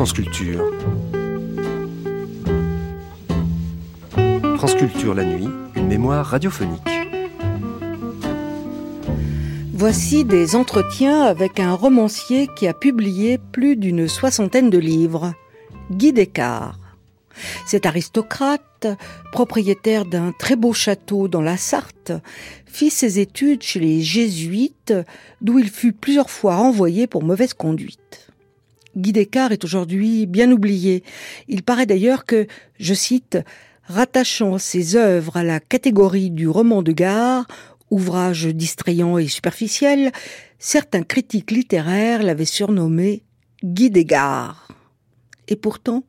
France Culture. France Culture la nuit, une mémoire radiophonique. Voici des entretiens avec un romancier qui a publié plus d'une soixantaine de livres, Guy Descartes. Cet aristocrate, propriétaire d'un très beau château dans la Sarthe, fit ses études chez les jésuites, d'où il fut plusieurs fois renvoyé pour mauvaise conduite. Guy Descartes est aujourd'hui bien oublié. Il paraît d'ailleurs que, je cite, rattachant ses œuvres à la catégorie du roman de gare, ouvrage distrayant et superficiel, certains critiques littéraires l'avaient surnommé Guy des gares. Et pourtant,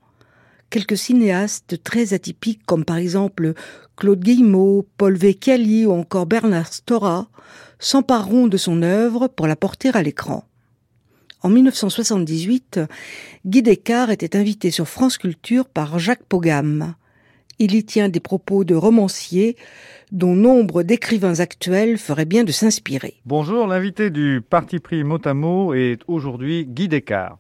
quelques cinéastes très atypiques comme par exemple Claude Guillemot, Paul Vecchiali ou encore Bernard Stora s'empareront de son œuvre pour la porter à l'écran. En 1978, Guy Descartes était invité sur France Culture par Jacques Pogam. Il y tient des propos de romancier dont nombre d'écrivains actuels feraient bien de s'inspirer. Bonjour, l'invité du parti pris Motamo est aujourd'hui Guy Descartes.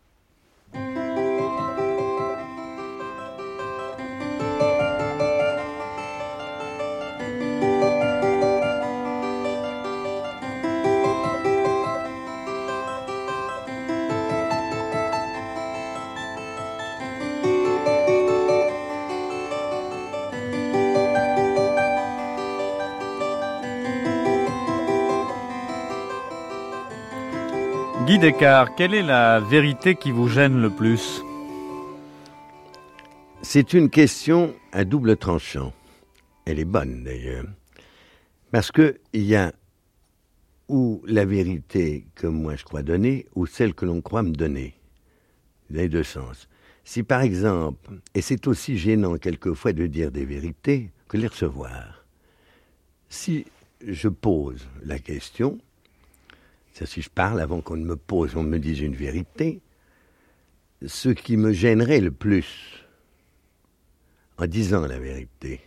Guy Descartes, quelle est la vérité qui vous gêne le plus? C'est une question à double tranchant. Elle est bonne d'ailleurs. Parce qu'il y a ou la vérité que moi je crois donner, ou celle que l'on croit me donner. Les deux sens. Si par exemple, et c'est aussi gênant quelquefois de dire des vérités que les recevoir, si je pose la question, si je parle avant qu'on ne me pose, on me dise une vérité, ce qui me gênerait le plus en disant la vérité,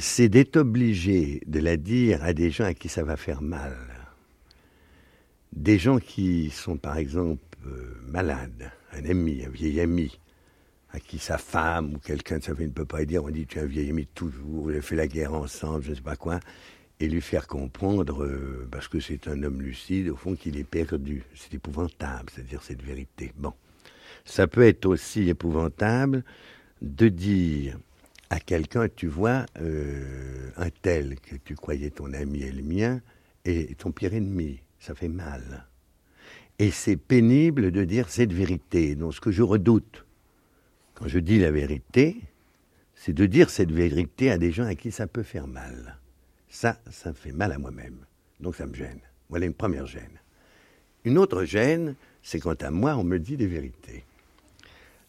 c'est d'être obligé de la dire à des gens à qui ça va faire mal. Des gens qui sont par exemple euh, malades, un ami, un vieil ami, à qui sa femme ou quelqu'un de sa famille ne peut pas dire, on dit tu es un vieil ami toujours, vous avez fait la guerre ensemble, je ne sais pas quoi, et lui faire comprendre, euh, parce que c'est un homme lucide, au fond, qu'il est perdu. C'est épouvantable, c'est-à-dire cette vérité. Bon. Ça peut être aussi épouvantable de dire à quelqu'un, tu vois, euh, un tel que tu croyais ton ami et le mien, est ton pire ennemi. Ça fait mal. Et c'est pénible de dire cette vérité. Donc ce que je redoute, quand je dis la vérité, c'est de dire cette vérité à des gens à qui ça peut faire mal. Ça, ça fait mal à moi-même. Donc ça me gêne. Voilà une première gêne. Une autre gêne, c'est quand à moi, on me dit des vérités.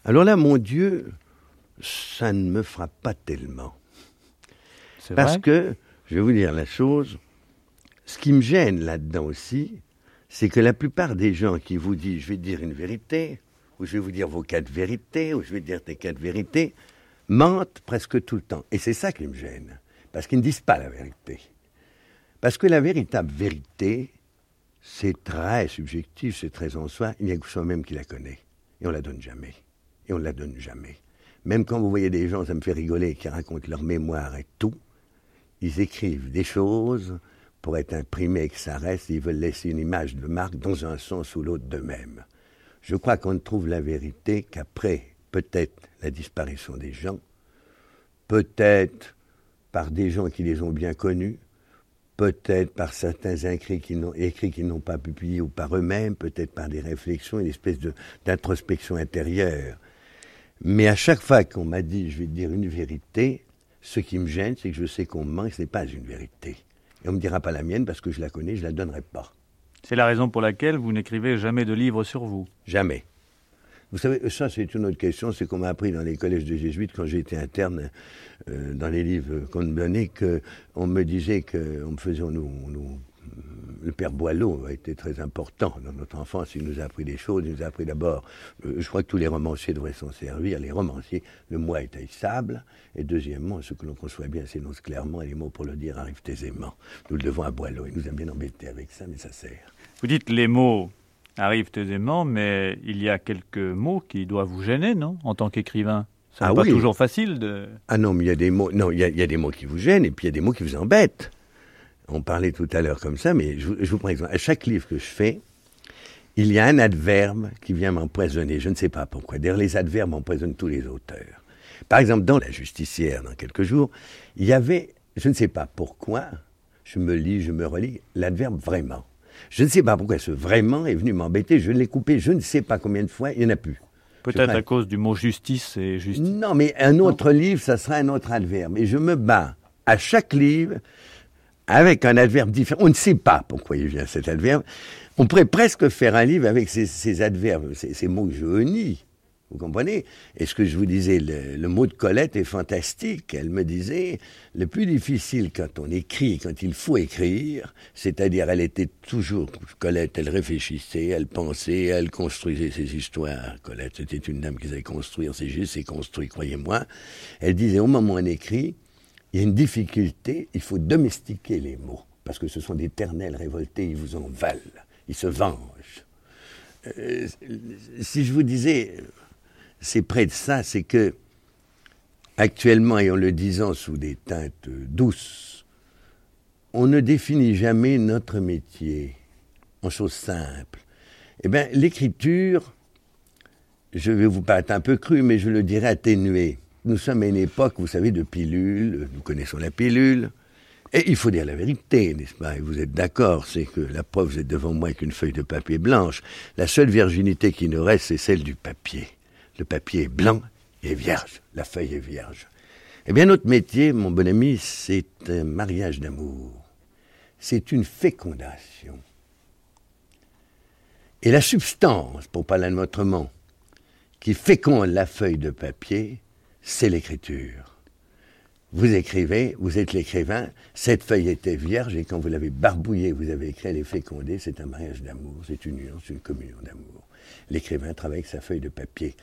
Alors là, mon Dieu, ça ne me frappe pas tellement. Parce que, je vais vous dire la chose, ce qui me gêne là-dedans aussi, c'est que la plupart des gens qui vous disent je vais dire une vérité, ou je vais vous dire vos quatre vérités, ou je vais dire tes quatre vérités, mentent presque tout le temps. Et c'est ça qui me gêne parce qu'ils ne disent pas la vérité. Parce que la véritable vérité, c'est très subjectif, c'est très en soi, il n'y a que soi-même qui la connaît. Et on la donne jamais. Et on la donne jamais. Même quand vous voyez des gens, ça me fait rigoler, qui racontent leur mémoire et tout, ils écrivent des choses pour être imprimés et que ça reste, ils veulent laisser une image de marque dans un sens ou l'autre d'eux-mêmes. Je crois qu'on ne trouve la vérité qu'après, peut-être, la disparition des gens, peut-être par des gens qui les ont bien connus, peut-être par certains écrits qui n'ont, écrits qui n'ont pas publié ou par eux-mêmes, peut-être par des réflexions, une espèce d'introspection intérieure. Mais à chaque fois qu'on m'a dit je vais te dire une vérité, ce qui me gêne, c'est que je sais qu'on me ment et ce n'est pas une vérité. Et on ne me dira pas la mienne parce que je la connais, je ne la donnerai pas. C'est la raison pour laquelle vous n'écrivez jamais de livres sur vous Jamais. Vous savez, ça c'est une autre question, c'est qu'on m'a appris dans les collèges de jésuites quand j'étais interne, euh, dans les livres qu'on me donnait, qu'on me disait qu'on me faisait, nous, le père Boileau a été très important dans notre enfance, il nous a appris des choses, il nous a appris d'abord, euh, je crois que tous les romanciers devraient s'en servir, les romanciers, le moi est haïssable, et deuxièmement, ce que l'on conçoit bien s'énonce clairement, et les mots pour le dire arrivent aisément. Nous le devons à Boileau, il nous a bien embêtés avec ça, mais ça sert. Vous dites les mots arrivent aisément, mais il y a quelques mots qui doivent vous gêner, non, en tant qu'écrivain? C'est Ah pas oui. toujours facile de. Ah non, mais il y a des mots. Non, il y a, il y a des mots qui vous gênent et puis il y a des mots qui vous embêtent. On parlait tout à l'heure comme ça, mais je, vous- je vous prends exemple. À chaque livre que je fais, il y a un adverbe qui vient m'empoisonner. Je ne sais pas pourquoi. D'ailleurs, les adverbes empoisonnent tous les auteurs. Par exemple, dans La Justicière, dans quelques jours, il y avait, je ne sais pas pourquoi, je me lis, je me relis, l'adverbe vraiment. Je ne sais pas pourquoi ce vraiment est venu m'embêter. Je l'ai coupé, je ne sais pas combien de fois, il n'y en a plus. Peut-être à cause du mot justice et justice. Non, mais un autre livre, ça sera un autre adverbe. Et je me bats à chaque livre avec un adverbe différent. On ne sait pas pourquoi il vient cet adverbe. On pourrait presque faire un livre avec ces, ces adverbes, ces, ces mots que je nie. Vous comprenez? Et ce que je vous disais, le, mot de Colette est fantastique. Elle me disait, le plus difficile quand on écrit, quand il faut écrire, c'est-à-dire elle était toujours, Colette, elle réfléchissait, elle pensait, elle construisait ses histoires. Colette, c'était une dame qui savait construire, c'est juste, c'est construit, croyez-moi. Elle disait, au moment où on écrit, il y a une difficulté, il faut domestiquer les mots, parce que ce sont d'éternels révoltés, ils vous en valent, ils se vengent. Euh, si je vous disais, c'est près de ça, c'est que actuellement, et en le disant sous des teintes douces, on ne définit jamais notre métier en choses simples. Eh bien, l'écriture, je vais vous paraître un peu cru, mais je le dirais atténué. Nous sommes à une époque, vous savez, de pilules, nous connaissons la pilule, et il faut dire la vérité, n'est-ce pas Et vous êtes d'accord, c'est que la preuve, vous devant moi avec une feuille de papier blanche. La seule virginité qui nous reste, c'est celle du papier. Le papier est blanc et vierge, la feuille est vierge. Eh bien, notre métier, mon bon ami, c'est un mariage d'amour. C'est une fécondation. Et la substance, pour parler autrement, qui féconde la feuille de papier, c'est l'écriture. Vous écrivez, vous êtes l'écrivain, cette feuille était vierge et quand vous l'avez barbouillée, vous avez écrit, elle est fécondée, c'est un mariage d'amour, c'est une union, c'est une communion d'amour. L'écrivain travaille avec sa feuille de papier.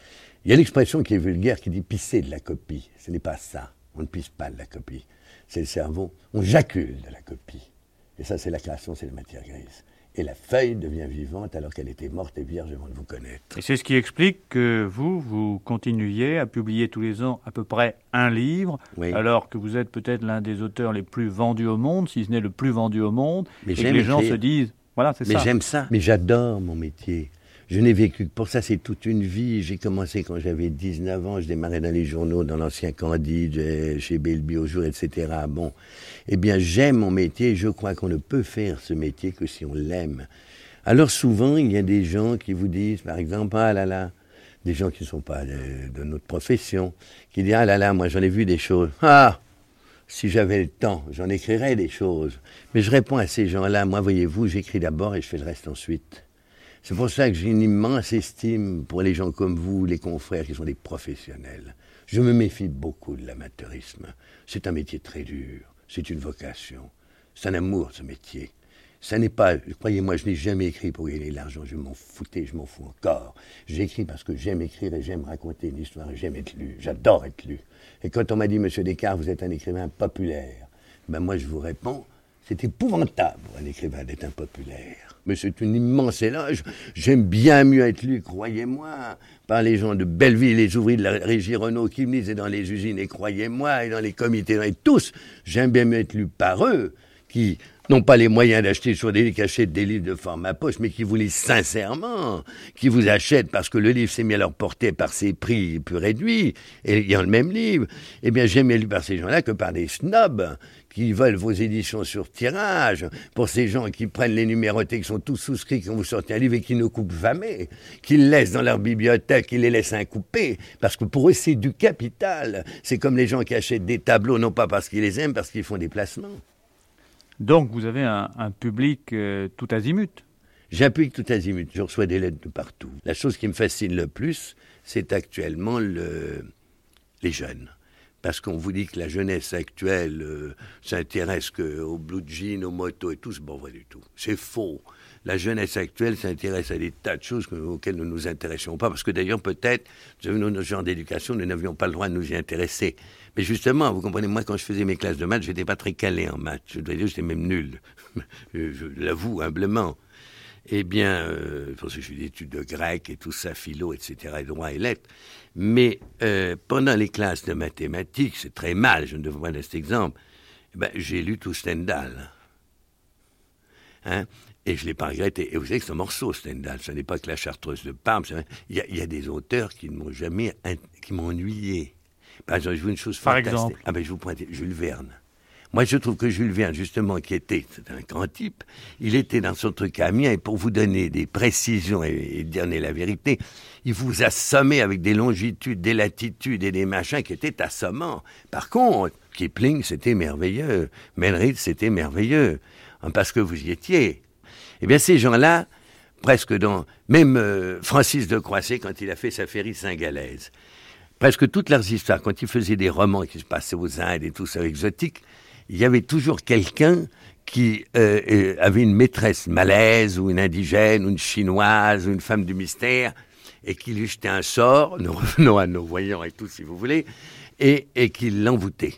Il y a l'expression qui est vulgaire qui dit pisser de la copie. Ce n'est pas ça. On ne pisse pas de la copie. C'est le cerveau. On jacule de la copie. Et ça, c'est la création, c'est la matière grise. Et la feuille devient vivante alors qu'elle était morte et vierge avant de vous connaître. Et c'est ce qui explique que vous, vous continuiez à publier tous les ans à peu près un livre, Oui. alors que vous êtes peut-être l'un des auteurs les plus vendus au monde, si ce n'est le plus vendu au monde, Mais et que les gens écrire. se disent, voilà, c'est Mais ça. j'aime ça. Mais j'adore mon métier. Je n'ai vécu que pour ça, c'est toute une vie. J'ai commencé quand j'avais 19 ans, je démarrais dans les journaux, dans l'ancien Candide, euh, chez Belby au jour, etc. Bon, eh bien, j'aime mon métier je crois qu'on ne peut faire ce métier que si on l'aime. Alors souvent, il y a des gens qui vous disent, par exemple, ah là là, des gens qui ne sont pas de, de notre profession, qui disent, ah là là, moi j'en ai vu des choses. Ah, si j'avais le temps, j'en écrirais des choses. Mais je réponds à ces gens-là, moi, voyez-vous, j'écris d'abord et je fais le reste ensuite. C'est pour ça que j'ai une immense estime pour les gens comme vous, les confrères qui sont des professionnels. Je me méfie beaucoup de l'amateurisme. C'est un métier très dur, c'est une vocation, c'est un amour ce métier. Ça n'est pas, croyez-moi, je n'ai jamais écrit pour gagner de l'argent, je m'en foutais, je m'en fous encore. J'écris parce que j'aime écrire et j'aime raconter une histoire et j'aime être lu, j'adore être lu. Et quand on m'a dit, Monsieur Descartes, vous êtes un écrivain populaire, ben moi je vous réponds, c'est épouvantable pour un écrivain d'être impopulaire. Mais c'est une immense éloge. J'aime bien mieux être lu, croyez-moi, par les gens de Belleville, les ouvriers de la régie Renault qui me lisaient dans les usines, et croyez-moi, et dans les comités, et tous, j'aime bien mieux être lu par eux, qui n'ont pas les moyens d'acheter sur des livres, qui achètent des livres de format poche, mais qui vous lisent sincèrement, qui vous achètent parce que le livre s'est mis à leur portée par ses prix plus réduits, et ayant le même livre. Eh bien, j'aime mieux lu par ces gens-là que par des snobs qui veulent vos éditions sur tirage, pour ces gens qui prennent les numérotés, qui sont tous souscrits quand vous sortez un livre et qui ne coupent jamais, qui le laissent dans leur bibliothèque, qui les laissent incoupés, parce que pour eux c'est du capital. C'est comme les gens qui achètent des tableaux, non pas parce qu'ils les aiment, parce qu'ils font des placements. Donc vous avez un, un public euh, tout azimut. J'appuie tout azimut, je reçois des lettres de partout. La chose qui me fascine le plus, c'est actuellement le... les jeunes. Parce qu'on vous dit que la jeunesse actuelle euh, s'intéresse qu'aux blue jeans, aux motos et tout, c'est pas vrai du tout. C'est faux. La jeunesse actuelle s'intéresse à des tas de choses que- auxquelles nous ne nous intéressions pas. Parce que d'ailleurs, peut-être, nous notre genre d'éducation, nous n'avions pas le droit de nous y intéresser. Mais justement, vous comprenez, moi, quand je faisais mes classes de maths, j'étais pas très calé en maths. Je dois dire, j'étais même nul. je je l'avoue humblement. eh bien, euh, parce que je fais des études de grec et tout ça, philo, etc., et droit et lettres, mais euh, pendant les classes de mathématiques, c'est très mal, je ne devrais pas donner cet exemple, eh ben, j'ai lu tout Stendhal. Hein? Et je ne l'ai pas regretté. Et vous savez que ce morceau, Stendhal, ce n'est pas que la chartreuse de Parme. Il y, a, des auteurs qui ne m'ont jamais, qui m'ont ennuyé. Par exemple, je vous une chose Par fantastique. exemple Ah ben, je vous pointe Jules Verne. Moi, je trouve que Jules Verne, justement, qui était un grand type, il était dans son truc à mien, et pour vous donner des précisions et, donner la vérité, il vous assommait avec des longitudes, des latitudes et des machins qui étaient assommants. Par contre, Kipling, c'était merveilleux. Melrith, c'était merveilleux. Parce que vous y étiez. Eh bien, ces gens-là, presque dans. Même euh, Francis de Croisset, quand il a fait sa féerie singalaise, presque toutes leurs histoires, quand il faisait des romans qui se passaient aux Indes et tout ça exotique, il y avait toujours quelqu'un qui euh, euh, avait une maîtresse malaise ou une indigène ou une chinoise ou une femme du mystère et qui lui jetait un sort, nous revenons à nos voyants et tout si vous voulez, et, qui l'envoûtait.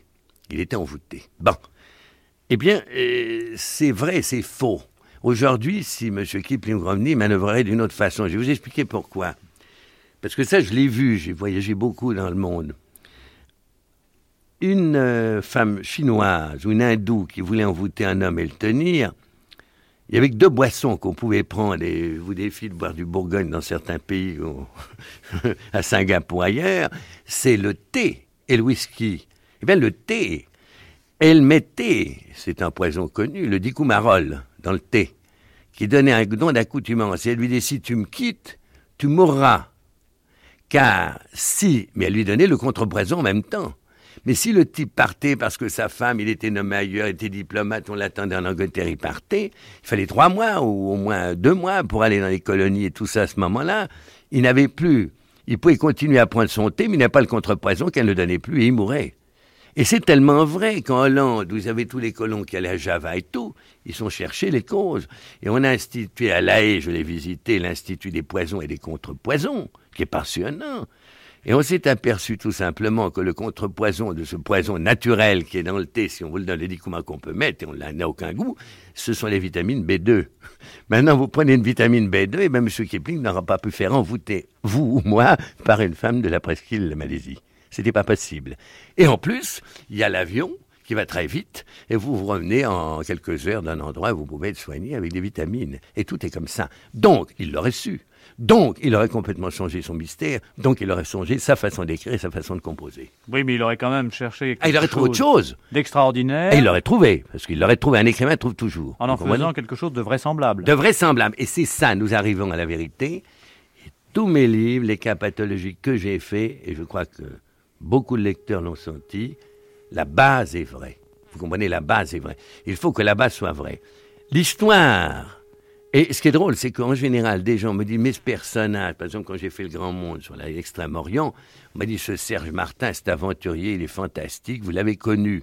Il était envoûté. Bon. Eh bien, c'est vrai, c'est faux. Aujourd'hui, si M. Kipling Romney manœuvrerait d'une autre façon, je vais vous expliquer pourquoi. Parce que ça, je l'ai vu, j'ai voyagé beaucoup dans le monde une euh, femme chinoise ou une hindoue qui voulait envoûter un homme et le tenir, il y avait que deux boissons qu'on pouvait prendre, et vous défiez de boire du Bourgogne dans certains pays, à Singapour ailleurs, c'est le thé et le whisky. Eh bien, le thé, elle mettait, c'est un poison connu, le dicoumarol dans le thé, qui donnait un don d'accoutumance. Et elle lui dit, si tu me quittes, tu mourras. Car si, mais elle lui donnait le contrepoison en même temps. Mais si le type partait parce que sa femme, il était nommé ailleurs, était diplomate, on l'attendait en Angleterre, il partait, il fallait trois mois ou au moins deux mois pour aller dans les colonies et tout ça à ce moment-là. Il n'avait plus. Il pouvait continuer à prendre son thé, mais il n'a pas le contrepoison qu'elle ne donnait plus et il mourait. Et c'est tellement vrai qu'en Hollande, vous avez tous les colons qui allaient à Java et tout, ils sont cherchés les causes. Et on a institué à La Haye, je l'ai visité, l'Institut des poisons et des contrepoisons, qui est passionnant. Et on s'est aperçu tout simplement que le contrepoison de ce poison naturel qui est dans le thé, si on vous le donne, les médicaments qu'on peut mettre et on n'a aucun goût, ce sont les vitamines B2. Maintenant, vous prenez une vitamine B2 et même M. Kipling n'aura pas pu faire envoûter, vous ou moi, par une femme de la presqu'île de Malaisie. C'était pas possible. Et en plus, il y a l'avion qui va très vite, et vous vous revenez en quelques heures d'un endroit où vous pouvez être soigné avec des vitamines. Et tout est comme ça. Donc, il l'aurait su. Donc, il aurait complètement changé son mystère, donc il aurait changé sa façon d'écrire et sa façon de composer. Oui, mais il aurait quand même cherché. Ah, il aurait trouvé autre chose. D'extraordinaire. Et il l'aurait trouvé, parce qu'il l'aurait trouvé. Un écrivain trouve toujours. En en faisant quelque chose de vraisemblable. De vraisemblable. Et c'est ça, nous arrivons à la vérité. Et tous mes livres, les cas pathologiques que j'ai faits, et je crois que beaucoup de lecteurs l'ont senti, la base est vraie. Vous comprenez, la base est vraie. Il faut que la base soit vraie. L'histoire et ce qui est drôle, c'est qu'en général, des gens me disent, mais ce personnage, par exemple, quand j'ai fait le Grand Monde sur l'extrême-orient, on m'a dit, ce Serge Martin, cet aventurier, il est fantastique, vous l'avez connu.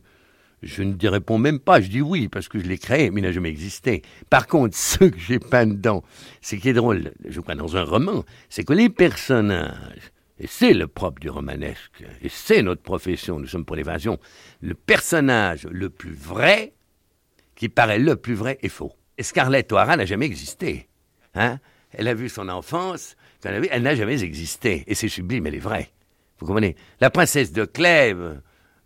Je ne réponds même pas, je dis oui, parce que je l'ai créé, mais il n'a jamais existé. Par contre, ce que j'ai pas dedans, c'est qui est drôle, je crois dans un roman, c'est que les personnages, et c'est le propre du romanesque, et c'est notre profession, nous sommes pour l'évasion, le personnage le plus vrai, qui paraît le plus vrai, est faux. Scarlett O'Hara n'a jamais existé. Hein elle a vu son enfance, elle n'a jamais existé. Et c'est sublime, elle est vraie. Vous comprenez? La princesse de Clèves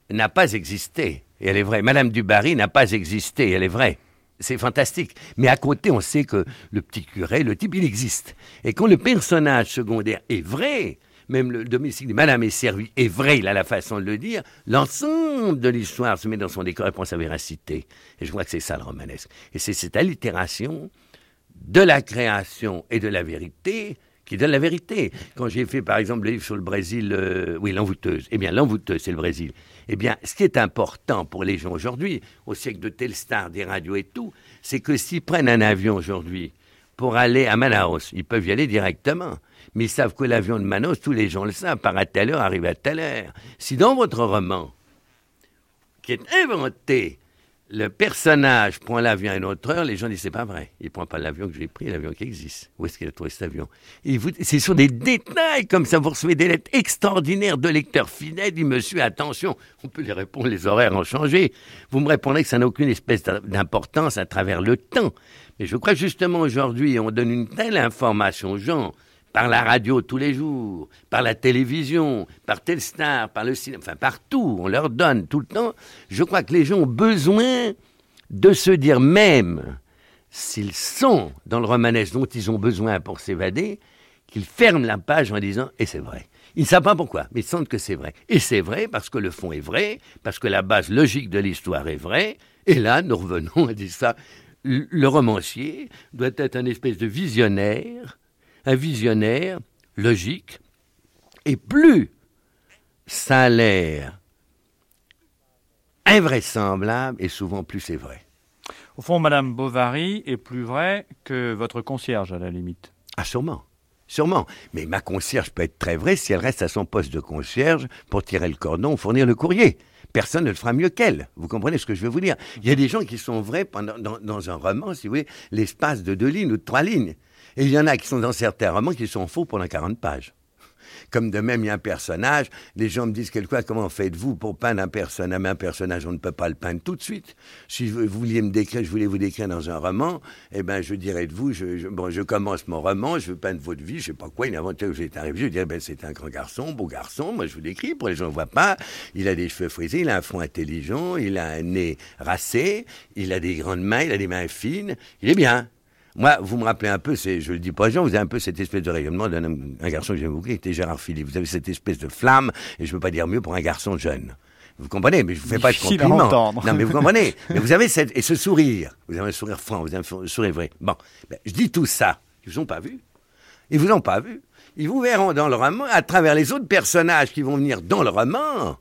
n'a pas existé, et elle est vraie. Madame du Barry n'a pas existé, elle est vraie. C'est fantastique. Mais à côté, on sait que le petit curé, le type, il existe. Et quand le personnage secondaire est vrai, même le domicile de Madame est servi est vrai, il a la façon de le dire, l'ensemble de l'histoire se met dans son décor et prend sa véracité. Et je vois que c'est ça le romanesque. Et c'est cette allitération de la création et de la vérité qui donne la vérité. Quand j'ai fait, par exemple, le livre sur le Brésil, euh, oui, l'envoûteuse, eh bien, l'envoûteuse, c'est le Brésil. Eh bien, ce qui est important pour les gens aujourd'hui, au siècle de Telstar, des radios et tout, c'est que s'ils prennent un avion aujourd'hui pour aller à Manaus, ils peuvent y aller directement mais ils savent que l'avion de Manos, tous les gens le savent, part à telle heure, arrive à telle heure. Si dans votre roman, qui est inventé, le personnage prend l'avion à une autre heure, les gens disent c'est pas vrai. Il prend pas l'avion que j'ai pris, l'avion qui existe. Où est-ce qu'il a trouvé cet avion? C'est sur des détails comme ça, vous recevez des lettres extraordinaires de lecteurs fidèles. Dit monsieur, attention, on peut les répondre, les horaires ont changé. Vous me répondrez que ça n'a aucune espèce d'importance à travers le temps. Et je crois justement aujourd'hui, on donne une telle information aux gens, par la radio tous les jours, par la télévision, par Telstar, par le cinéma, enfin partout, on leur donne tout le temps. Je crois que les gens ont besoin de se dire même, s'ils sont dans le romanesque dont ils ont besoin pour s'évader, qu'ils ferment la page en disant et c'est vrai. Ils ne savent pas pourquoi, mais ils sentent que c'est vrai. Et c'est vrai parce que le fond est vrai, parce que la base logique de l'histoire est vraie. Et là, nous revenons à dire ça. Le romancier doit être un espèce de visionnaire, un visionnaire logique. Et plus ça a l'air invraisemblable, et souvent plus c'est vrai. Au fond, Madame Bovary est plus vrai que votre concierge, à la limite. Ah, sûrement. Sûrement. Mais ma concierge peut être très vraie si elle reste à son poste de concierge pour tirer le cordon ou fournir le courrier. Personne ne le fera mieux qu'elle. Vous comprenez ce que je veux vous dire? Il y a des gens qui sont vrais pendant, dans, dans un roman, si vous voulez, l'espace de deux lignes ou de trois lignes. Et il y en a qui sont dans certains romans qui sont faux pendant 40 pages. Comme de même, il y a un personnage, les gens me disent quelque comment faites-vous pour peindre un personnage? Un personnage, on ne peut pas le peindre tout de suite. Si vous vouliez me décrire, je voulais vous décrire dans un roman, eh ben, je dirais de vous, je, bon, je commence mon roman, je veux peindre votre vie, je sais pas quoi, une aventure où j'étais arrivé, je dirais, ben, c'est un grand garçon, beau garçon, moi je vous décris, pour les gens ne voient pas, il a des cheveux frisés, il a un front intelligent, il a un nez racé, il a des grandes mains, il a des mains fines, il est bien. Moi, vous me rappelez un peu, c'est, je le dis pas aux gens, vous avez un peu cette espèce de rayonnement d'un un garçon que j'aime beaucoup, qui était Gérard Philippe. Vous avez cette espèce de flamme, et je ne peux pas dire mieux pour un garçon jeune. Vous comprenez Mais je vous fais pas de compliments. Non, mais vous comprenez Mais vous avez cette, et ce sourire. Vous avez un sourire franc, vous avez un sourire vrai. Bon, ben, je dis tout ça. Ils vous ont pas vu. Ils vous ont pas vu. Ils vous verront dans le roman à travers les autres personnages qui vont venir dans le roman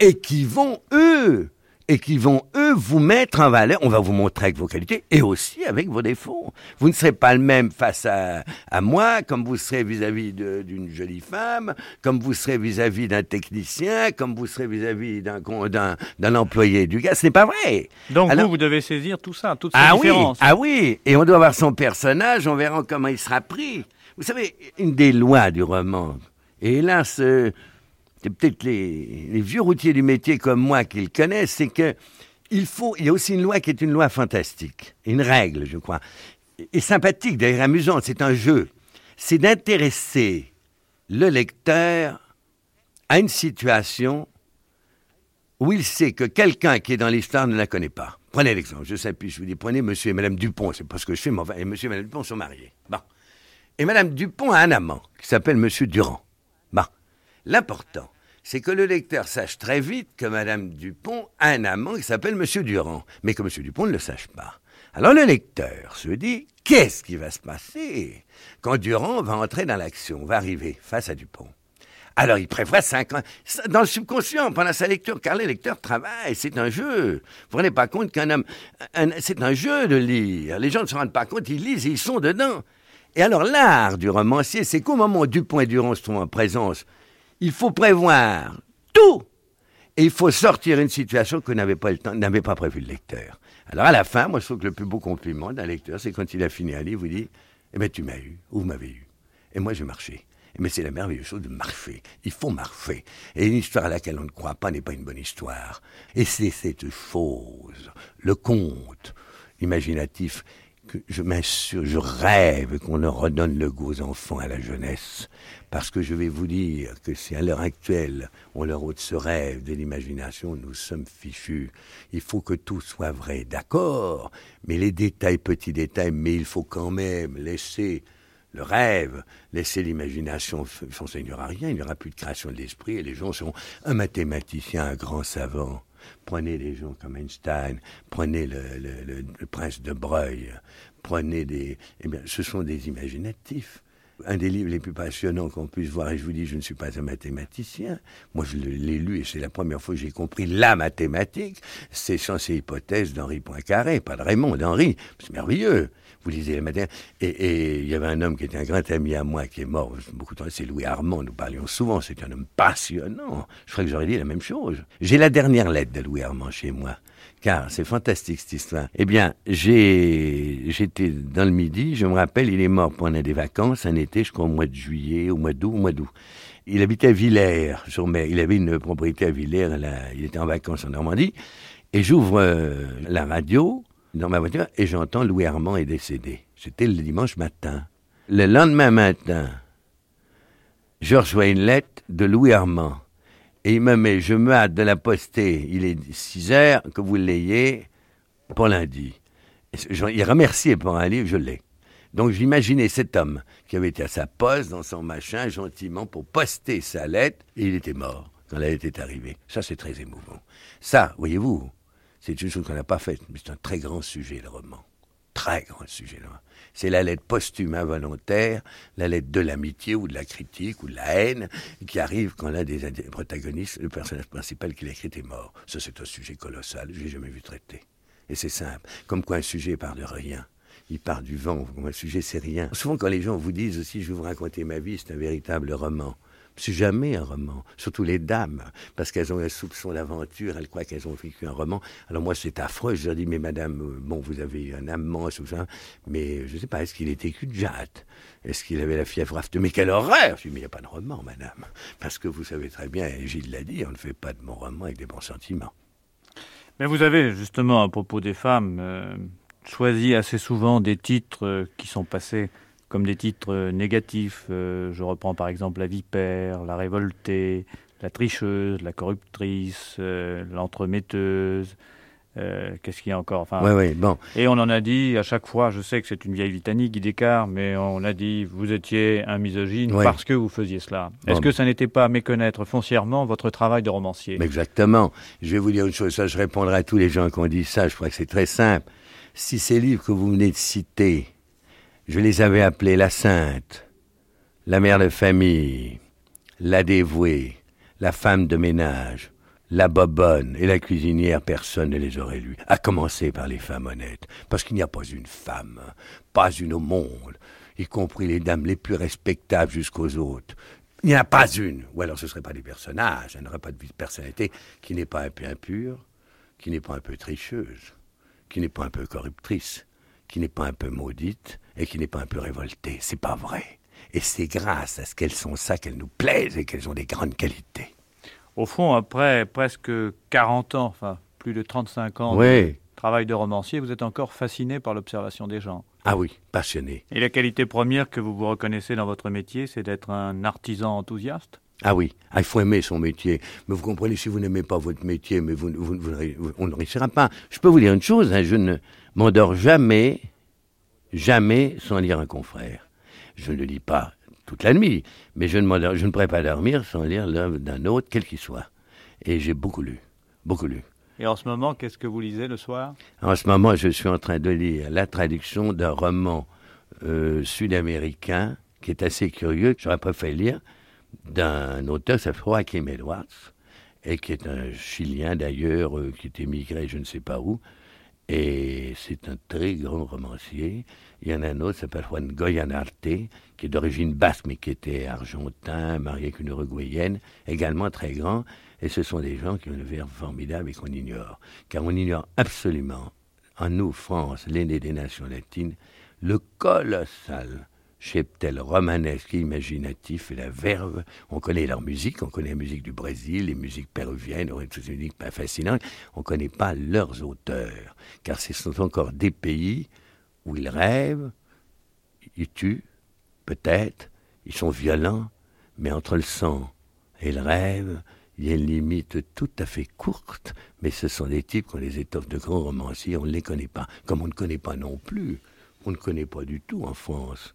et qui vont, eux, et qui vont, eux, vous mettre en valeur. On va vous montrer avec vos qualités et aussi avec vos défauts. Vous ne serez pas le même face à, à moi, comme vous serez vis-à-vis d'une jolie femme, comme vous serez vis-à-vis d'un technicien, comme vous serez vis-à-vis d'un d'un employé du gars. Ce n'est pas vrai. Donc vous, vous devez saisir tout ça, toutes ces ah différences. Oui, ah oui, et on doit voir son personnage, on verra comment il sera pris. Vous savez, une des lois du roman, et hélas, euh, c'est peut-être les, vieux routiers du métier comme moi qui le connaissent, c'est que il faut, il y a aussi une loi qui est une loi fantastique, une règle, je crois, et sympathique, d'ailleurs amusante, c'est un jeu. C'est d'intéresser le lecteur à une situation où il sait que quelqu'un qui est dans l'histoire ne la connaît pas. Prenez l'exemple, je sais plus, je vous dis, prenez monsieur et madame Dupont, c'est pas ce que je fais, mais et monsieur et madame Dupont sont mariés. Bon. Et madame Dupont a un amant qui s'appelle monsieur Durand. L'important, c'est que le lecteur sache très vite que Madame Dupont a un amant qui s'appelle Monsieur Durand, mais que Monsieur Dupont ne le sache pas. Alors le lecteur se dit, qu'est-ce qui va se passer quand Durand va entrer dans l'action, va arriver face à Dupont? Alors il prévoit cinq ans, dans le subconscient, pendant sa lecture, car le lecteur travaille, c'est un jeu. Vous vous rendez pas compte qu'un homme, c'est un jeu de lire. Les gens ne se rendent pas compte, ils lisent, ils sont dedans. Et alors l'art du romancier, c'est qu'au moment où Dupont et Durand sont en présence il faut prévoir tout. Et il faut sortir une situation que n'avait pas le n'avait pas prévu le lecteur. Alors à la fin, moi je trouve que le plus beau compliment d'un lecteur, c'est quand il a fini un livre, vous dit, eh bien tu m'as eu, ou vous m'avez eu. Et moi j'ai marché. Mais c'est la merveilleuse chose de marcher. Il faut marcher. Et une histoire à laquelle on ne croit pas n'est pas une bonne histoire. Et c'est cette chose, le conte imaginatif, je je rêve qu'on leur redonne le goût aux enfants, à la jeunesse. Parce que je vais vous dire que si à l'heure actuelle on leur ôte ce rêve de l'imagination, nous sommes fichus. Il faut que tout soit vrai, d'accord, mais les détails, petits détails, mais il faut quand même laisser le rêve, laisser l'imagination, aura rien, il n'y aura plus de création de l'esprit et les gens seront un mathématicien, un grand savant. Prenez des gens comme Einstein, prenez le, prince de Breuil, prenez des... Eh bien, ce sont des imaginatifs un des livres les plus passionnants qu'on puisse voir, et je vous dis, je ne suis pas un mathématicien. Moi, je l'ai lu et c'est la première fois que j'ai compris la mathématique. C'est Sciences et hypothèses d'Henri Poincaré, pas de Raymond, d'Henri. C'est merveilleux. Vous lisez la mathématique. Et, il y avait un homme qui était un grand ami à moi, qui est mort beaucoup de temps, c'est Louis Armand, nous parlions souvent, c'est un homme passionnant. Je crois que j'aurais dit la même chose. J'ai la dernière lettre de Louis Armand chez moi car c'est fantastique cette histoire. Eh bien, j'étais dans le midi, je me rappelle, il est mort pendant des vacances, un été, je crois au mois de juillet, au mois d'août, au mois d'août. Il habitait à Villers, sur mer. Il avait une propriété à Villers, il était en vacances en Normandie. Et j'ouvre euh, la radio, dans ma voiture et j'entends Louis Armand est décédé. C'était le dimanche matin. Le lendemain matin, je reçois une lettre de Louis Armand. Et il me met, je me hâte de la poster, il est 6 heures, que vous l'ayez pour lundi. Il remercié pour un livre, je l'ai. Donc j'imaginais cet homme qui avait été à sa poste dans son machin gentiment pour poster sa lettre et il était mort quand la lettre est arrivée. Ça c'est très émouvant. Ça, voyez-vous, c'est une chose qu'on n'a pas faite, mais c'est un très grand sujet le roman. Très grand sujet. Là. C'est la lettre posthume involontaire, la lettre de l'amitié ou de la critique ou de la haine qui arrive quand l'un des protagonistes, le personnage principal qui l'a écrit est mort. Ça c'est un sujet colossal, je l'ai jamais vu traiter. Et c'est simple. Comme quoi un sujet part de rien. Il part du vent. Comme un sujet, c'est rien. Souvent, quand les gens vous disent aussi, je vais vous raconter ma vie, c'est un véritable roman. C'est jamais un roman. Surtout les dames, parce qu'elles ont un soupçon d'aventure, elles croient qu'elles ont vécu un roman. Alors moi, c'est affreux. Je leur dis, mais madame, euh, bon, vous avez un amant, tout ça, mais je ne sais pas, est-ce qu'il était cul de jatte Est-ce qu'il avait la fièvre afte Mais quelle horreur Je dis, mais il n'y a pas de roman, madame. Parce que vous savez très bien, et Gilles l'a dit, on ne fait pas de bons romans avec des bons sentiments. Mais vous avez justement, à propos des femmes, euh, choisi assez souvent des titres euh, qui sont passés comme des titres euh, négatifs. je reprends par exemple La Vipère, La Révoltée, La Tricheuse, La Corruptrice, L'Entremetteuse. Euh, qu'est-ce qu'il y a encore enfin, ouais, ouais, bon. Et on en a dit à chaque fois, je sais que c'est une vieille litanie, Guy Descartes, mais on a dit vous étiez un misogyne parce que vous faisiez cela. Est-ce que ça n'était pas méconnaître foncièrement votre travail de romancier? Exactement. Je vais vous dire une chose, ça je répondrai à tous les gens qui ont dit ça, je crois que c'est très simple. Si ces livres que vous venez de citer, je les avais appelés La Sainte, La Mère de Famille, La Dévouée, La Femme de Ménage, la bobonne et la cuisinière, personne ne les aurait lus, à commencer par les femmes honnêtes, parce qu'il n'y a pas une femme, pas une au monde, y compris les dames les plus respectables jusqu'aux autres. Il n'y en a pas une, ou alors ce ne seraient pas des personnages, elle n'aurait pas de personnalité qui n'est pas un peu impure, qui n'est pas un peu tricheuse, qui n'est pas un peu corruptrice, qui n'est pas un peu maudite et qui n'est pas un peu révoltée. C'est pas vrai. Et c'est grâce à ce qu'elles sont ça qu'elles nous plaisent et qu'elles ont des grandes qualités au fond, après presque 40 ans, enfin plus de 35 ans de travail de romancier, vous êtes encore fasciné par l'observation des gens. Ah oui, passionné. Et la qualité première que vous vous reconnaissez dans votre métier, c'est d'être un artisan enthousiaste? Ah oui, ah, il faut aimer son métier. Mais vous comprenez, si vous n'aimez pas votre métier, mais vous, on ne réussira pas. Je peux vous dire une chose, hein, je ne m'endors jamais, jamais sans lire un confrère. Je ne lis pas toute la nuit, mais je ne, je ne pourrais pas dormir sans lire l'œuvre d'un autre, quel qu'il soit. Et j'ai beaucoup lu, beaucoup lu. Et en ce moment, qu'est-ce que vous lisez le soir? En ce moment, je suis en train de lire la traduction d'un roman euh, sud-américain qui est assez curieux, que j'aurais préféré lire, d'un auteur s'appelle Joaquim Edwards, et qui est un Chilien d'ailleurs, euh, qui est émigré je ne sais pas où, et c'est un très grand romancier. Il y en a un autre, s'appelle Juan Goyanarte, qui est d'origine basque, mais qui était argentin, marié avec une uruguayenne, également très grand. Et ce sont des gens qui ont une verbe formidable et qu'on ignore. Car on ignore absolument, en nous, France, l'aînée des nations latines, le colossal cheptel romanesque imaginatif et la verve. On connaît leur musique, on connaît la musique du Brésil, les musiques péruviennes, on toutes musiques pas fascinantes. On ne connaît pas leurs auteurs, car ce sont encore des pays où ils rêvent, ils tuent, peut-être, ils sont violents, mais entre le sang et le rêve, il y a une limite tout à fait courte, mais ce sont des types qu'on les étoffe de grands romanciers, on ne les connaît pas, comme on ne connaît pas non plus, on ne connaît pas du tout en France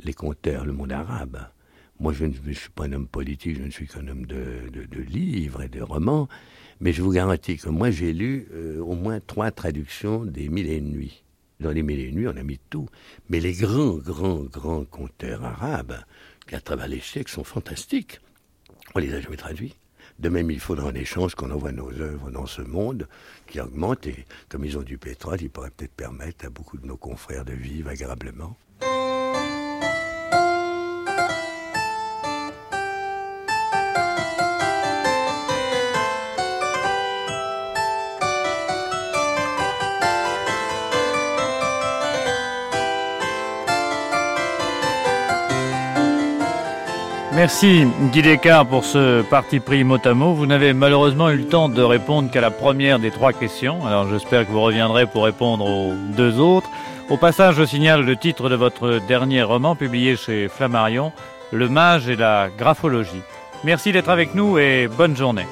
les conteurs, le monde arabe. Moi, je ne suis pas un homme politique, je ne suis qu'un homme de, livres et de romans, mais je vous garantis que moi, j'ai lu euh, au moins trois traductions des Mille et une nuits. Dans les Mille et une nuits, on a mis tout. Mais les grands, grands, grands conteurs arabes, qui à travers les siècles sont fantastiques, on les a jamais traduits. De même, il faudra en échange qu'on envoie nos œuvres dans ce monde qui augmente et comme ils ont du pétrole, ils pourraient peut-être permettre à beaucoup de nos confrères de vivre agréablement. Merci Guy Descartes pour ce parti pris mot à mot. Vous n'avez malheureusement eu le temps de répondre qu'à la première des trois questions. Alors j'espère que vous reviendrez pour répondre aux deux autres. Au passage, je signale le titre de votre dernier roman publié chez Flammarion, Le mage et la graphologie. Merci d'être avec nous et bonne journée.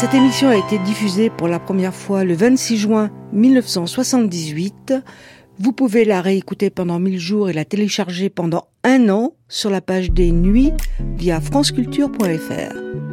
Cette émission a été diffusée pour la première fois le 26 juin 1978. Vous pouvez la réécouter pendant 1000 jours et la télécharger pendant un an sur la page des nuits via franceculture.fr.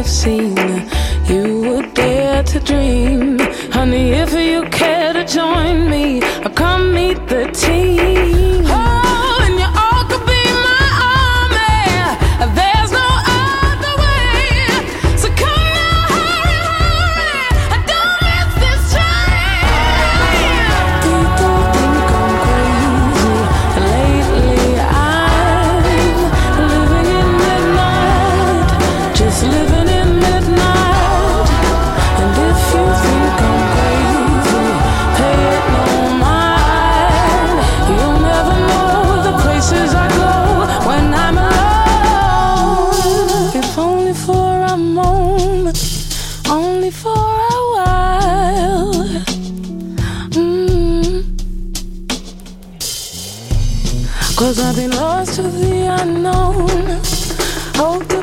I've seen. You would dare to dream, honey, if you can. known. Hold